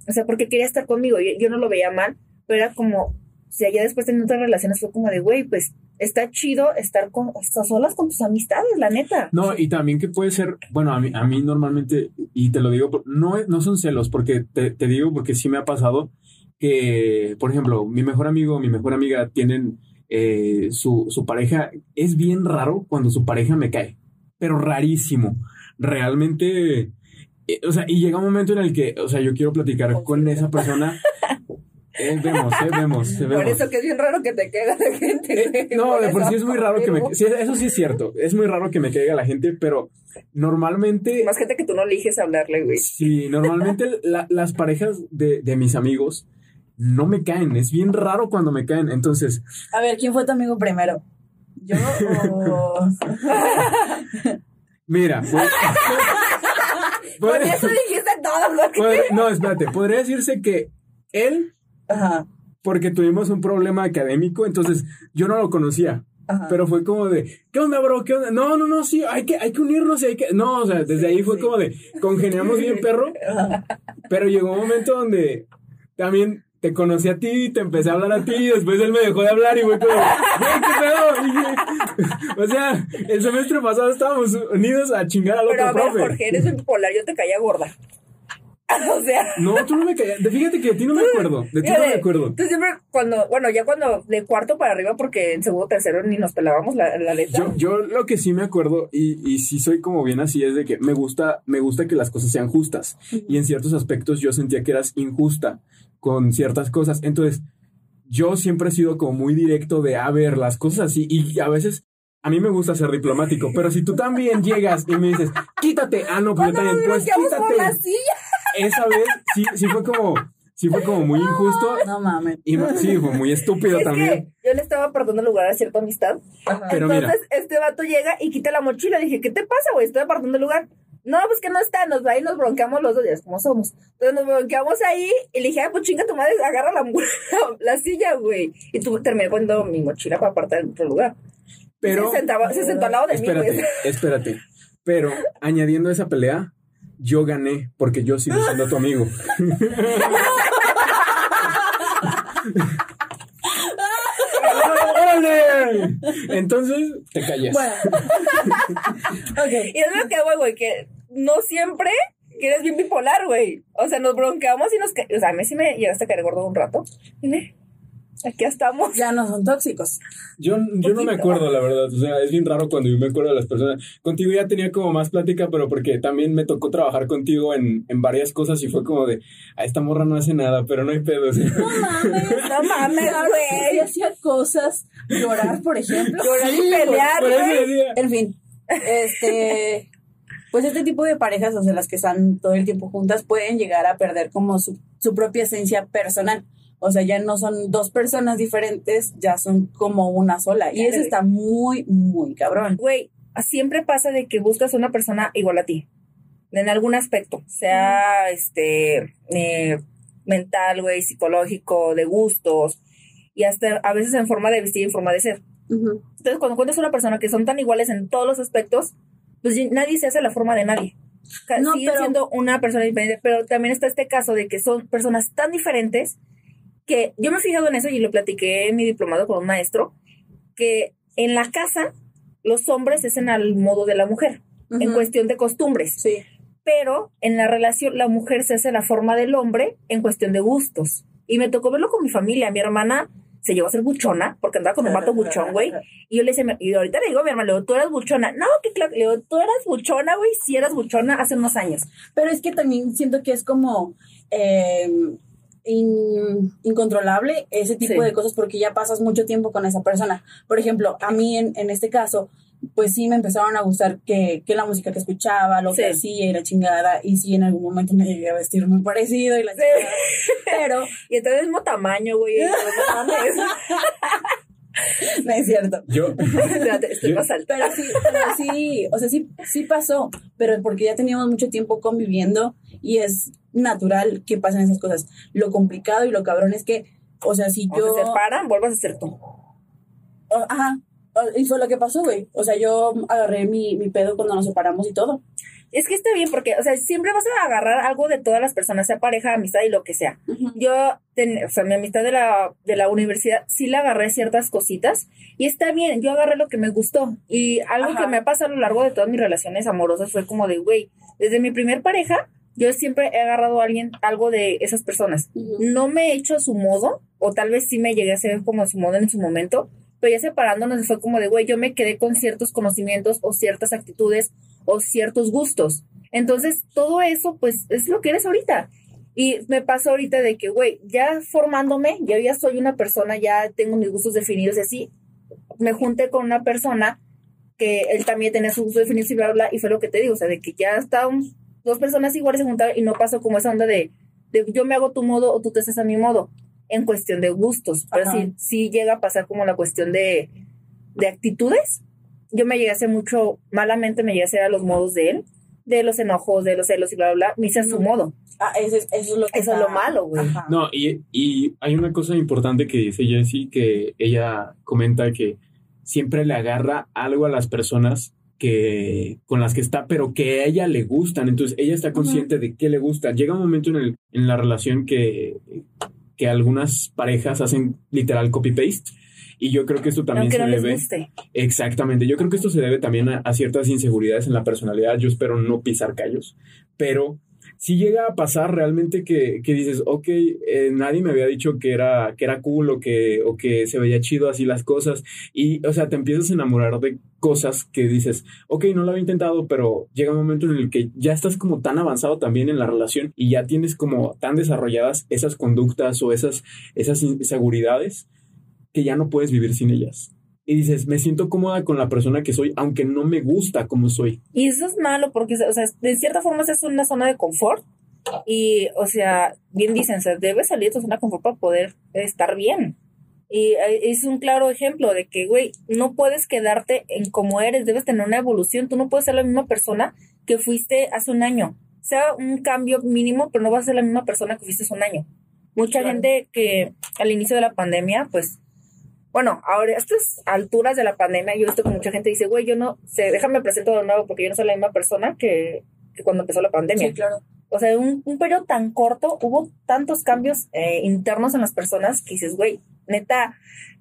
O sea, porque quería estar conmigo. Yo, yo no lo veía mal, pero era como, o sea, ya después teniendo otras relaciones fue como de, güey, pues está chido estar con, estar solas con tus amistades, la neta. No, y también que puede ser, bueno, a mí, a mí normalmente, y te lo digo, no, no son celos, porque te, te digo, porque sí me ha pasado que, por ejemplo, mi mejor amigo, mi mejor amiga tienen eh, su, su pareja, es bien raro cuando su pareja me cae, pero rarísimo. Realmente, eh, o sea, y llega un momento en el que, o sea, yo quiero platicar con esa persona. Eh, vemos, eh, vemos, eh, vemos. Por eso que es bien raro que te caiga la gente. Eh, no, de por sí es muy raro que me... Sí, eso sí es cierto. Es muy raro que me caiga la gente, pero normalmente... Más gente que tú no eliges hablarle, güey. Sí, normalmente la- las parejas de, de mis amigos no me caen. Es bien raro cuando me caen. Entonces, A ver, ¿quién fue tu amigo primero? ¿Yo o...? mira... pod- Por eso dijiste todo, güey. no, espérate. Podría decirse que él, Ajá, porque tuvimos un problema académico, entonces yo no lo conocía. ajá. Pero fue como de, ¿qué onda, bro? ¿Qué onda? No, no, no, sí, hay que, hay que unirnos y hay que. No, o sea, desde ahí fue sí. como de, congeniamos bien, perro. Pero llegó un momento donde también te conocí a ti, te empecé a hablar a ti, y después él me dejó de hablar y fue como, ¿qué pedo? O sea, el semestre pasado estábamos unidos a chingar al Pero otro a ver, profe. Jorge, eres bipolar, yo te caía gorda. o sea. No, tú no me caías. Fíjate que de ti no me acuerdo. De ti no me acuerdo. Tú siempre, cuando, bueno, ya cuando de cuarto para arriba, porque en segundo tercero ni nos pelábamos la, la letra. Yo, yo lo que sí me acuerdo, y, y sí soy como bien así, es de que me gusta, me gusta que las cosas sean justas. Y en ciertos aspectos yo sentía que eras injusta con ciertas cosas. Entonces, yo siempre he sido como muy directo de, a ver, las cosas así. Y a veces, a mí me gusta ser diplomático, pero si tú también llegas y me dices, quítate, ah, no, pues yo también, pues bloqueamos por la quítate. silla. Esa vez sí, sí fue como, sí fue como muy injusto. No mames. Y sí, fue muy estúpido Es también. que yo le estaba apartando lugar a cierta amistad. Ajá. Pero mira. Entonces, este vato llega y quita la mochila. Dije, ¿qué te pasa, güey? Estoy apartando lugar. No, pues que no está, nos va y nos bronqueamos los dos días, como somos. Entonces nos bronqueamos ahí y le dije, ah, pues chinga tu madre, agarra la, la, silla, güey. Y tú terminé poniendo mi mochila para apartar en otro lugar. Pero, se, sentaba, se sentó al lado de mí, espérate, güey. espérate. Pero añadiendo esa pelea, yo gané porque yo sigo siendo tu amigo. ¡Órale! Entonces te callas. Bueno. Y es lo que hago, güey, que no siempre que eres bien bipolar, güey. O sea, nos bronqueamos y nos... O sea, a mí sí me llegaste a caer gordo un rato. Dime, aquí estamos. Ya no son tóxicos. Yo, yo no me acuerdo, la verdad. O sea, es bien raro cuando yo me acuerdo de las personas. Contigo ya tenía como más plática, pero porque también me tocó trabajar contigo en, en varias cosas y fue como de, a esta morra no hace nada, pero no hay pedo. o sea. No mames, No mames, güey. hacía cosas, llorar, por ejemplo. Llorar y pelear, Por eso güey. decía, En fin, este, pues este tipo de parejas, o sea, las que están todo el tiempo juntas, pueden llegar a perder como su, su propia esencia personal. O sea, ya no son dos personas diferentes, ya son como una sola. Y eso está muy, muy cabrón. Güey, siempre pasa de que buscas una persona igual a ti. En algún aspecto. Sea, este, eh, mental, güey, psicológico, de gustos. Y hasta a veces en forma de vestir y en forma de ser. Entonces, cuando encuentras una persona que son tan iguales en todos los aspectos, pues nadie se hace la forma de nadie. No, Siguen siendo una persona diferente, pero también está este caso de que son personas tan diferentes que yo me he fijado en eso y lo platiqué en mi diplomado con un maestro, que en la casa los hombres es en al modo de la mujer, en cuestión de costumbres, Sí. pero en la relación la mujer se hace la forma del hombre en cuestión de gustos. Y me tocó verlo con mi familia, mi hermana se llevó a ser buchona, porque andaba con un vato buchón, güey. Y yo le decía, y ahorita le digo a mi hermana, le digo, tú eras buchona. No, que claro, le digo, tú eras buchona, güey, si eras buchona hace unos años. Pero es que también siento que es como eh, in- incontrolable ese tipo Sí. de cosas porque ya pasas mucho tiempo con esa persona. Por ejemplo, a mí en, en este caso, pues sí me empezaron a gustar que, que la música que escuchaba, lo que Sí. hacía y la chingada, y sí en algún momento me llegué a vestir muy parecido y la chingada. Pero Y del mismo tamaño, güey. no es cierto. Yo, Espérate, estoy Yo- más alta. Pero sí, pero sí, o sea, sí, sí pasó, pero porque ya teníamos mucho tiempo conviviendo y es natural que pasen esas cosas. Lo complicado y lo cabrón es que, o sea, si O yo... se separan, vuelvas a ser tú. Ajá, y fue lo que pasó, güey. O sea, yo agarré mi, mi pedo cuando nos separamos y todo. Es que está bien porque, o sea, siempre vas a agarrar algo de todas las personas, sea pareja, amistad y lo que sea. Yo, ten- o sea, mi amistad de la, de la universidad, sí le agarré ciertas cositas y está bien, yo agarré lo que me gustó. Y algo Ajá. que me ha pasado a lo largo de todas mis relaciones amorosas fue como de, güey, desde mi primer pareja, yo siempre he agarrado a alguien, algo de esas personas. No me he hecho a su modo, o tal vez sí me llegué a ser como a su modo en su momento, pero ya separándonos fue como de, güey, yo me quedé con ciertos conocimientos o ciertas actitudes o ciertos gustos. Entonces, todo eso, pues, es lo que eres ahorita. Y me pasó ahorita de que, güey, ya formándome, yo ya soy una persona, ya tengo mis gustos definidos y así, me junté con una persona que él también tenía sus gustos definidos y bla, bla, bla, y fue lo que te digo, o sea, de que ya estaban dos personas iguales se juntaron y no pasó como esa onda de, de yo me hago tu modo o tú te haces a mi modo, en cuestión de gustos, pero Ajá. sí, sí llega a pasar como la cuestión de, de actitudes. Yo me llegué a hacer mucho, malamente me llegué a hacer a los modos de él, de los enojos, de los celos y bla, bla, bla, me hice a su modo. Ah, eso es, eso es lo que Eso es está- lo malo, güey. No, y, y hay una cosa importante que dice Jessie, que ella comenta que siempre le agarra algo a las personas que con las que está, pero que a ella le gustan. Entonces ella está consciente de qué le gusta. Llega un momento en, el, en la relación que, que algunas parejas hacen literal copy-paste. Y yo creo que esto también Aunque se no les debe. guste. Exactamente. Yo creo que esto se debe también a, a ciertas inseguridades en la personalidad. Yo espero no pisar callos. Pero si llega a pasar realmente que, que dices, ok, eh, nadie me había dicho que era, que era cool o que, o que se veía chido así las cosas. Y, o sea, te empiezas a enamorar de cosas que dices, ok, no lo había intentado, pero llega un momento en el que ya estás como tan avanzado también en la relación y ya tienes como tan desarrolladas esas conductas o esas, esas inseguridades que ya no puedes vivir sin ellas. Y dices, me siento cómoda con la persona que soy, aunque no me gusta como soy. Y eso es malo porque, o sea, de cierta forma es una zona de confort. Y, o sea, bien dicen, o sea, debes salir de tu zona de confort para poder estar bien. Y eh, es un claro ejemplo de que, güey, no puedes quedarte en como eres, debes tener una evolución. Tú no puedes ser la misma persona que fuiste hace un año. Sea un cambio mínimo, pero no vas a ser la misma persona que fuiste hace un año. Mucha Claro. gente que al inicio de la pandemia, pues, bueno, ahora a estas alturas de la pandemia, yo he visto que mucha gente dice, güey, yo no sé, déjame presento de nuevo porque yo no soy la misma persona que, que cuando empezó la pandemia. Sí, claro. O sea, un, un periodo tan corto hubo tantos cambios eh, internos en las personas que dices, güey, neta,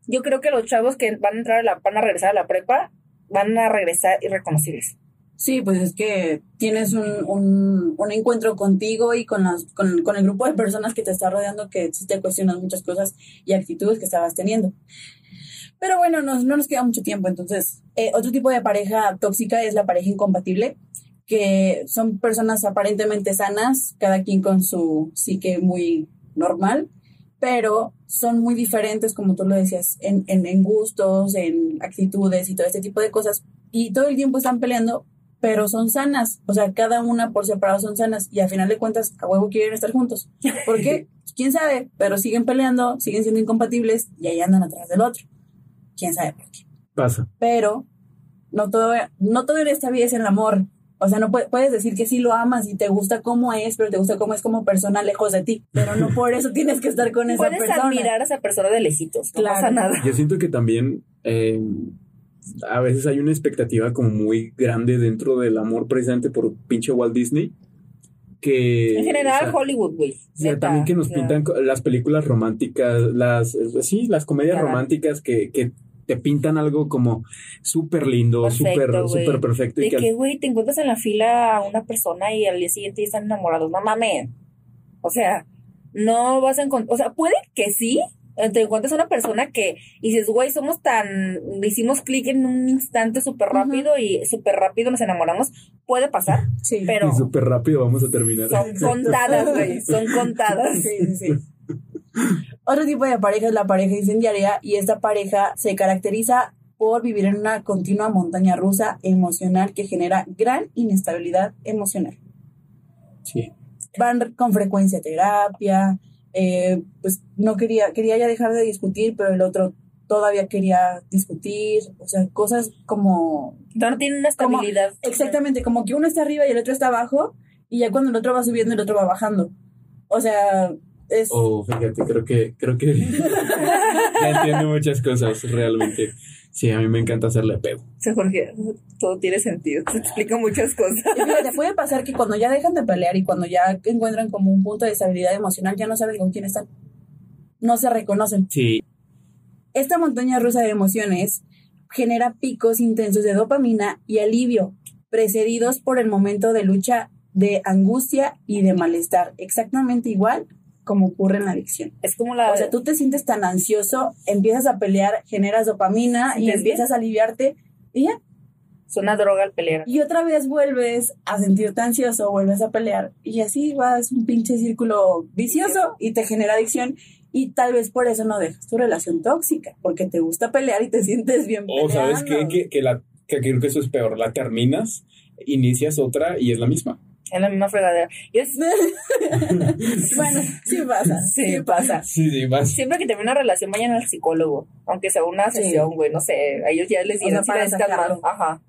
yo creo que los chavos que van a entrar a la, van a regresar a la prepa, van a regresar irreconocibles. Sí, pues es que tienes un, un, un encuentro contigo y con, las, con, con, el grupo de personas que te está rodeando que sí te cuestionan muchas cosas y actitudes que estabas teniendo. Pero bueno, no, no nos queda mucho tiempo, entonces, eh, otro tipo de pareja tóxica es la pareja incompatible, que son personas aparentemente sanas, cada quien con su psique muy normal, pero son muy diferentes, como tú lo decías, en, en, en gustos, en actitudes y todo este tipo de cosas. Y todo el tiempo están peleando pero son sanas, o sea, cada una por separado son sanas y al final de cuentas a huevo quieren estar juntos. ¿Por qué? ¿Quién sabe? Pero siguen peleando, siguen siendo incompatibles y ahí andan atrás del otro. ¿Quién sabe por qué? Pasa. Pero no todo, no todo en esta vida es el amor. O sea, no puedes decir que sí lo amas y te gusta cómo es, pero te gusta cómo es como persona lejos de ti. Pero no por eso tienes que estar con esa puedes persona. Puedes admirar a esa persona de lejitos, no Claro. pasa nada. Yo siento que también eh, a veces hay una expectativa como muy grande dentro del amor precisamente por pinche Walt Disney. Que, En general, o sea, Hollywood, güey. o sea, también que nos pintan las películas románticas, las, sí, las comedias románticas que, que te pintan algo como súper lindo, súper, súper perfecto. Y De que al- que, güey, te encuentras en la fila a una persona y al día siguiente están enamorados. No mames. O sea, no vas a encontrar. O sea, puede que sí. Eh, Te encuentres a una persona que y dices, güey, somos tan. Hicimos clic en un instante súper rápido y súper rápido nos enamoramos. Puede pasar, Sí. pero y súper rápido vamos a terminar. son contadas, güey. Son contadas. Sí, sí, sí. Otro tipo de pareja es la pareja incendiaria y esta pareja se caracteriza por vivir en una continua montaña rusa emocional que genera gran inestabilidad emocional. Sí. Van con frecuencia a terapia, eh, pues no quería, quería ya dejar de discutir, pero el otro todavía quería discutir, o sea, cosas como No tienen una Como- estabilidad. Exactamente, como que uno está arriba y el otro está abajo, y ya cuando el otro va subiendo, el otro va bajando. O sea, es... Oh, fíjate, creo que, creo que ya entiendo muchas cosas realmente. Sí, a mí me encanta hacerle pego. Sí, Jorge, todo tiene sentido. Se explica muchas cosas. y fíjate, puede pasar que cuando ya dejan de pelear y cuando ya encuentran como un punto de estabilidad emocional, ya no saben con quién están. No se reconocen. Sí, Esta montaña rusa de emociones genera picos intensos de dopamina y alivio, precedidos por el momento de lucha de angustia y de malestar, exactamente igual como ocurre en la adicción. Es como la. O sea, tú te sientes tan ansioso, empiezas a pelear, generas dopamina y ¿Sientes empiezas a aliviarte y ya. es una droga al pelear. Y otra vez vuelves a sentirte ansioso, vuelves a pelear y así vas un pinche círculo vicioso y te genera adicción y tal vez por eso no dejas tu relación tóxica, porque te gusta pelear y te sientes bien o sabes peleando. qué? que, que, la, que creo que eso es peor. La terminas, inicias otra y es la misma. Es la misma fregadera. Y es, Bueno, sí pasa, Sí. sí pasa. Sí, sí, más. siempre que termina una relación, vayan al psicólogo. Aunque sea una sesión, güey, no sé. A ellos ya les O sea, dieron si para sacarlo. Ajá.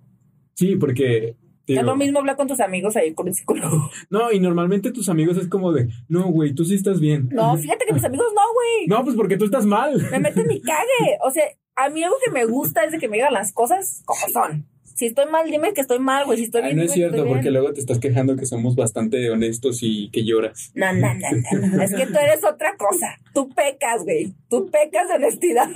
Sí, porque. digo, es lo mismo hablar con tus amigos ahí con el psicólogo. No, y normalmente tus amigos es como de, no, güey, tú sí estás bien. No, fíjate que mis amigos no, güey. No, pues porque tú estás mal. Me meten mi cague. O sea, a mí algo que me gusta es de que me digan las cosas como son. Si estoy mal, dime que estoy mal, güey. Si estoy Ah, bien, no es cierto, porque luego te estás quejando que somos bastante honestos y que lloras. No, no, no, no, no. Es que tú eres otra cosa. Tú pecas, güey. Tú pecas de honestidad.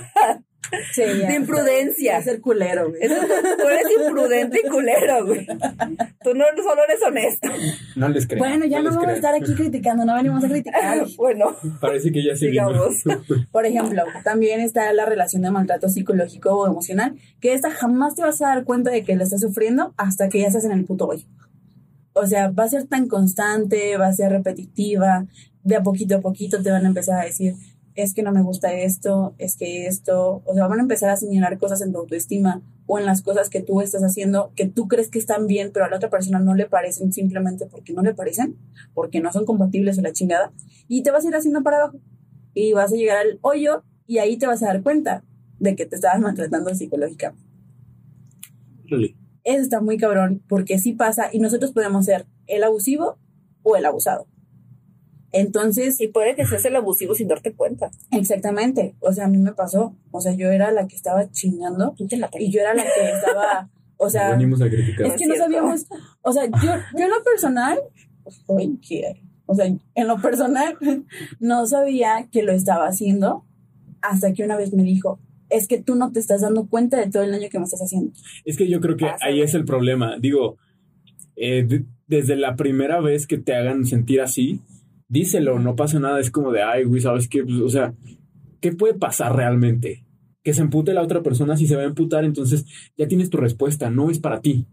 Sí, ya. De imprudencia. De ser culero, güey. Eso- tú eres imprudente y culero, güey. Tú no solo eres honesto. No les creo. Bueno, ya no vamos a estar aquí criticando, no venimos a criticar. Bueno, Parece que ya seguimos. digamos. Por ejemplo, también está la relación de maltrato psicológico o emocional, que esta jamás te vas a dar cuenta de que la estás sufriendo hasta que ya estás en el puto hoyo. O sea, va a ser tan constante, va a ser repetitiva, de a poquito a poquito te van a empezar a decir, es que no me gusta esto, es que esto, o sea, van a empezar a señalar cosas en tu autoestima o en las cosas que tú estás haciendo que tú crees que están bien, pero a la otra persona no le parecen simplemente porque no le parecen, porque no son compatibles o la chingada, y te vas a ir haciendo para abajo y vas a llegar al hoyo y ahí te vas a dar cuenta de que te estabas maltratando psicológicamente. Órale. Eso está muy cabrón porque sí pasa y nosotros podemos ser el abusivo o el abusado. Entonces, Y puede que seas el abusivo sin darte cuenta. exactamente, o sea, a mí me pasó, o sea, yo era la que estaba chingando y yo era la que estaba, o sea, Venimos a criticar. es que no sabíamos, o sea, yo, yo en lo personal, o sea, en lo personal, no sabía que lo estaba haciendo hasta que una vez me dijo, es que tú no te estás dando cuenta de todo el daño que me estás haciendo. Es que yo creo que ahí es el problema. Digo, eh, de- desde la primera vez que te hagan sentir así, díselo, no pasa nada, es como de, ay, güey, ¿sabes qué? Pues, o sea, ¿qué puede pasar realmente? Que se empute la otra persona, si se va a emputar, entonces ya tienes tu respuesta, no es para ti,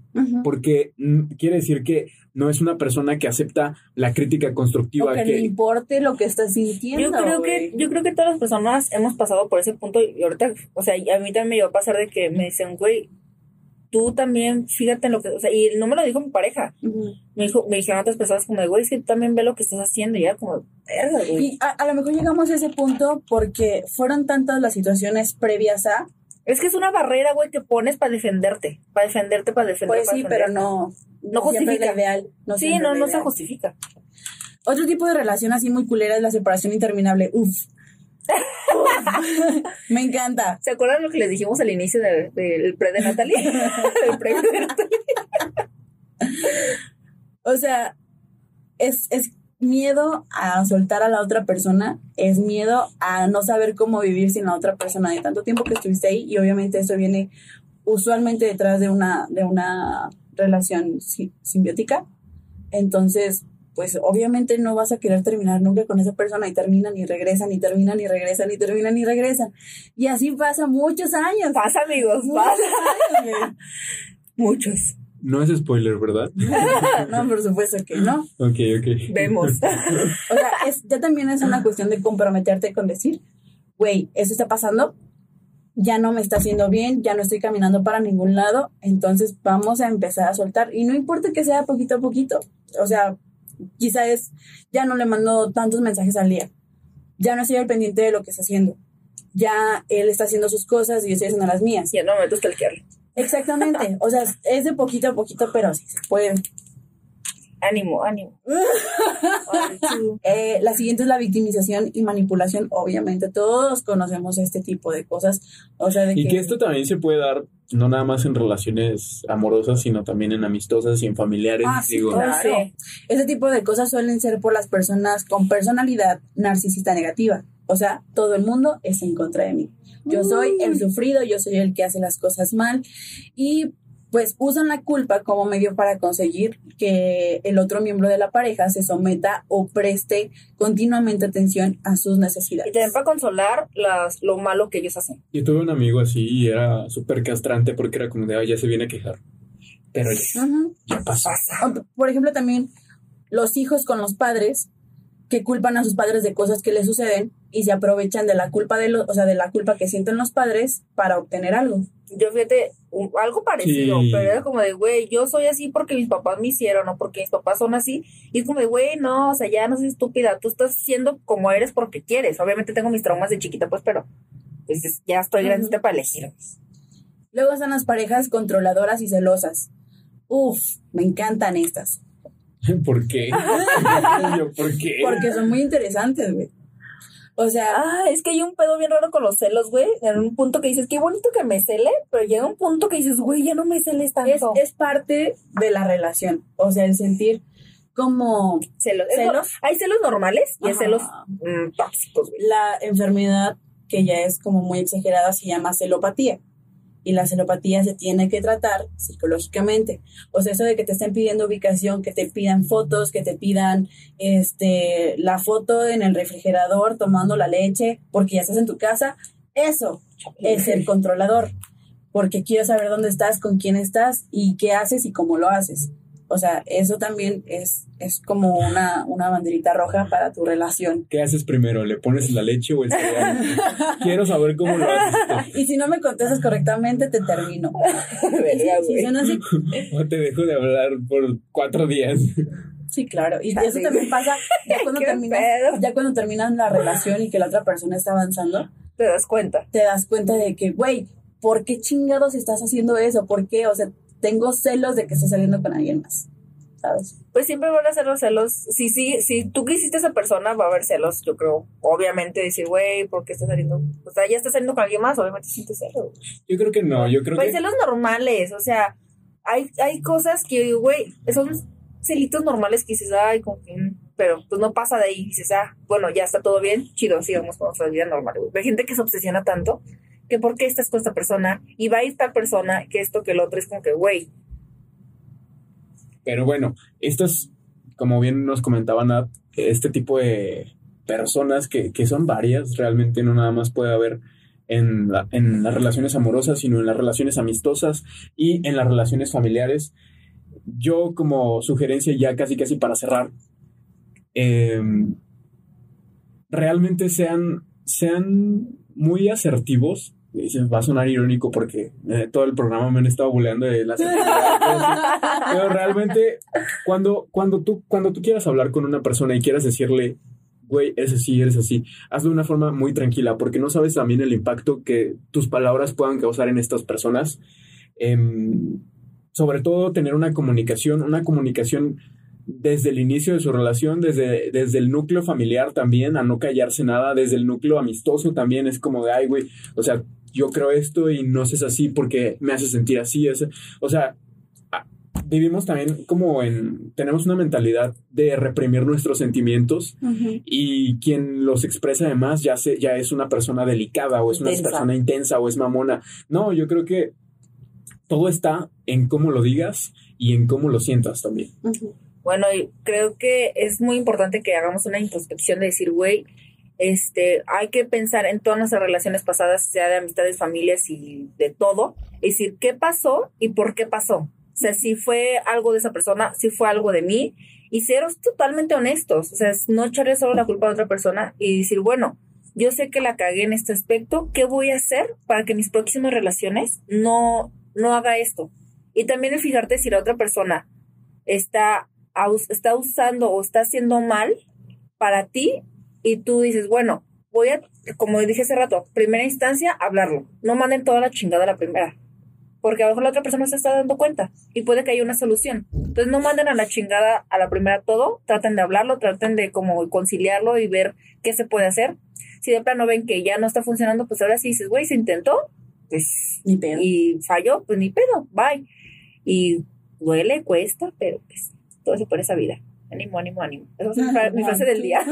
porque mm, quiere decir que no es una persona que acepta la crítica O constructiva que le que... importe lo que estás sintiendo. Yo creo que, yo creo que todas las personas hemos pasado por ese punto y ahorita, o sea, y a mí también me iba a pasar de que me dicen, güey, tú también fíjate en lo que, o sea, y no me lo dijo mi pareja, me dijo, me dijeron otras personas como de, güey, es que tú también ve lo que estás haciendo y ya como, güey. Y a, a lo mejor llegamos a ese punto porque fueron tantas las situaciones previas a. Es que es una barrera, güey, que pones para defenderte, para defenderte, para defender. Pues sí, pero defenderte. no. No justifica. ideal. No sí, no, no se justifica. Otro tipo de relación así muy culera es la separación interminable. Uf. Me encanta. ¿Se acuerdan lo que les dijimos al inicio del, del pre de Natalie? el pre de Natalie. O sea, es, es miedo a soltar a la otra persona, es miedo a no saber cómo vivir sin la otra persona de tanto tiempo que estuviste ahí y obviamente eso viene usualmente detrás de una, de una relación si- simbiótica. Entonces, pues obviamente no vas a querer terminar nunca con esa persona y terminan y regresan y terminan y regresan y terminan y regresan. Y así pasa muchos años. Pasa, amigos, Muchos pasa. años. Muchos. No es spoiler, ¿verdad? No, por supuesto que no. Ok, ok. Vemos. O sea, es, ya también es una cuestión de comprometerte con decir, güey, eso está pasando, ya no me está haciendo bien, ya no estoy caminando para ningún lado, entonces vamos a empezar a soltar. Y no importa que sea poquito a poquito, o sea, quizá es, ya no le mando tantos mensajes al día, ya no estoy al pendiente de lo que está haciendo, ya él está haciendo sus cosas y yo estoy haciendo las mías. Ya no me meto a stalkearlo. Exactamente, o sea, es de poquito a poquito, pero sí se puede. Ánimo, ánimo. Eh, la siguiente es la victimización y manipulación. Obviamente todos conocemos este tipo de cosas. O sea, de Y que, que esto también se puede dar no nada más en relaciones amorosas, sino también en amistosas y en familiares. Ah, sí, Digo, claro. Sí. este tipo de cosas suelen ser por las personas con personalidad narcisista negativa. O sea, todo el mundo es en contra de mí. Yo soy el sufrido, yo soy el que hace las cosas mal y pues usan la culpa como medio para conseguir que el otro miembro de la pareja se someta o preste continuamente atención a sus Y necesidades. también para consolar las, lo malo que ellos hacen. Yo tuve un amigo así y era súper castrante porque era como de, "Ay, ya se viene a quejar. Pero ya, ya pasó. Por ejemplo, también los hijos con los padres que culpan a sus padres de cosas que les suceden y se aprovechan de la culpa de los, o sea, de la culpa que sienten los padres para obtener algo. Yo fíjate, un- algo parecido, Sí. pero era como de, güey, yo soy así porque mis papás me hicieron o porque mis papás son así. Y es como de, güey, no, o sea, ya no seas estúpida, tú estás siendo como eres porque quieres. Obviamente tengo mis traumas de chiquita, pues, pero pues, es- ya estoy grande para elegir. Luego están las parejas controladoras y celosas. Uf, me encantan estas. ¿Por qué? ¿Por qué? Porque son muy interesantes, güey. O sea, Ah, es que hay un pedo bien raro con los celos, güey. En un punto que dices, qué bonito que me cele, pero llega un punto que dices, güey, ya no me celes es, tanto. es parte de la relación. O sea, el sentir como celos. Es ¿Celos? hay celos normales y hay celos mm, tóxicos, güey. la enfermedad que ya es como muy exagerada se llama celopatía. Y la celopatía se tiene que tratar psicológicamente. O sea, eso de que te estén pidiendo ubicación, que te pidan fotos, que te pidan este la foto en el refrigerador tomando la leche porque ya estás en tu casa, eso es el controlador. Porque quiero saber dónde estás, con quién estás y qué haces y cómo lo haces. O sea, eso también es, es como una, una banderita roja para tu relación. ¿Qué haces primero? ¿Le pones la leche o el cereal? Quiero saber cómo lo haces. Y si no me contestas correctamente, te termino. Verga, güey. así. O te dejo de hablar por cuatro días. Sí, claro. Y eso también pasa ya cuando Qué terminas, pedo. ya cuando terminas la relación y que la otra persona está avanzando, Te das cuenta. te das cuenta de que, güey, ¿por qué chingados estás haciendo eso? ¿Por qué? O sea, tengo celos de que estés saliendo con alguien más. ¿Sabes? Pues siempre van a ser los celos. Si, sí, si tú quisiste a esa persona, va a haber celos, yo creo. Obviamente decir, güey, ¿por qué estás saliendo? O sea, ya estás saliendo con alguien más, obviamente sientes celos. Yo creo que no, yo creo Pues que... celos normales, o sea, hay, hay cosas que, güey, son celitos normales que dices, ay, como que, mm", pero pues no pasa de ahí, dices, ah, bueno, ya está todo bien, chido, sigamos con nuestra vida normal, güey. Hay gente que se obsesiona tanto que por qué estás con esta persona y va a ir tal persona, que esto, que el otro, es como que, güey, Pero bueno, estas, como bien nos comentaba Nat, este tipo de personas que, que son varias, realmente no nada más puede haber en, en las relaciones amorosas, sino en las relaciones amistosas y en las relaciones familiares. Yo como sugerencia ya casi casi para cerrar, em, realmente sean, sean muy asertivos. Va a sonar irónico porque eh, todo el programa me han estado buleando de la Pero realmente, cuando, cuando, tú, cuando tú quieras hablar con una persona y quieras decirle, güey, eres así, eres así. Hazlo de una forma muy tranquila, porque no sabes también el impacto que tus palabras puedan causar en estas personas. Em, sobre todo tener una comunicación, una comunicación desde el inicio de su relación, desde, desde el núcleo familiar también, a no callarse nada, desde el núcleo amistoso también, es como de, ay, güey, o sea, yo creo esto y no sé así porque me hace sentir así, o sea, vivimos también como en, tenemos una mentalidad de reprimir nuestros sentimientos y quien los expresa además ya, se, ya es una persona delicada o es una persona intensa o es mamona. No, yo creo que todo está en cómo lo digas y en cómo lo sientas también. Bueno, creo que es muy importante que hagamos una introspección de decir, güey, este, hay que pensar en todas nuestras relaciones pasadas, sea de amistades, familias y de todo, y decir qué pasó y por qué pasó. O sea, si fue algo de esa persona, si fue algo de mí, y ser totalmente honestos, o sea, no echarle solo la culpa a otra persona y decir, bueno, yo sé que la cagué en este aspecto, ¿qué voy a hacer para que mis próximas relaciones no, no haga esto? Y también el fijarte si la otra persona está, está usando o está haciendo mal para ti y tú dices, bueno, voy a, como dije hace rato, primera instancia, hablarlo. No manden toda la chingada a la primera porque a lo mejor la otra persona se está dando cuenta y puede que haya una solución. Entonces no manden a la chingada a la primera todo, traten de hablarlo, traten de como conciliarlo y ver qué se puede hacer. Si de plano ven que ya no está funcionando, pues ahora sí dices, güey, se intentó, pues ni pedo. Y falló, pues ni pedo, bye. Y duele, cuesta, pero pues todo eso por esa vida. Ánimo, ánimo, ánimo. Esa es mi, frase del día.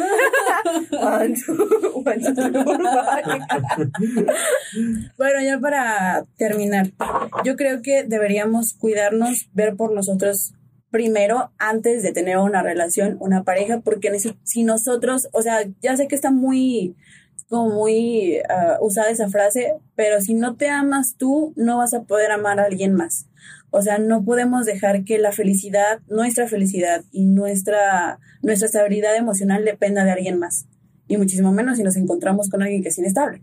bueno, ya para terminar, yo creo que deberíamos cuidarnos, ver por nosotros primero antes de tener una relación, una pareja, porque si nosotros, o sea, ya sé que está muy como muy uh, usada esa frase, pero si no te amas tú, no vas a poder amar a alguien más. O sea, no podemos dejar que la felicidad, nuestra felicidad y nuestra, nuestra estabilidad emocional dependa de alguien más. Y muchísimo menos si nos encontramos con alguien que es inestable.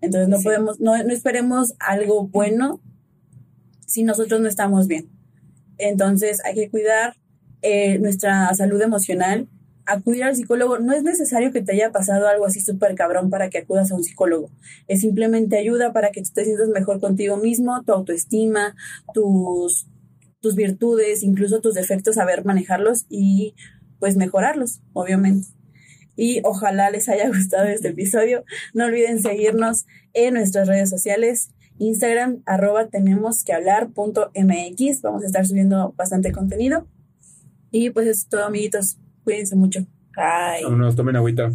Entonces no podemos, no, no esperemos algo bueno si nosotros no estamos bien. Entonces hay que cuidar eh, nuestra salud emocional acudir al psicólogo, no es necesario que te haya pasado algo así súper cabrón para que acudas a un psicólogo. Es simplemente ayuda para que te sientas mejor contigo mismo, tu autoestima, tus, tus virtudes, incluso tus defectos, saber manejarlos y pues mejorarlos, obviamente. Y ojalá les haya gustado este episodio. No olviden seguirnos en nuestras redes sociales. Instagram, arroba tenemos que hablar punto mx. Vamos a estar subiendo bastante contenido. Y pues es todo, amiguitos. Cuídense mucho. Bye. Vámonos, tomen agüita.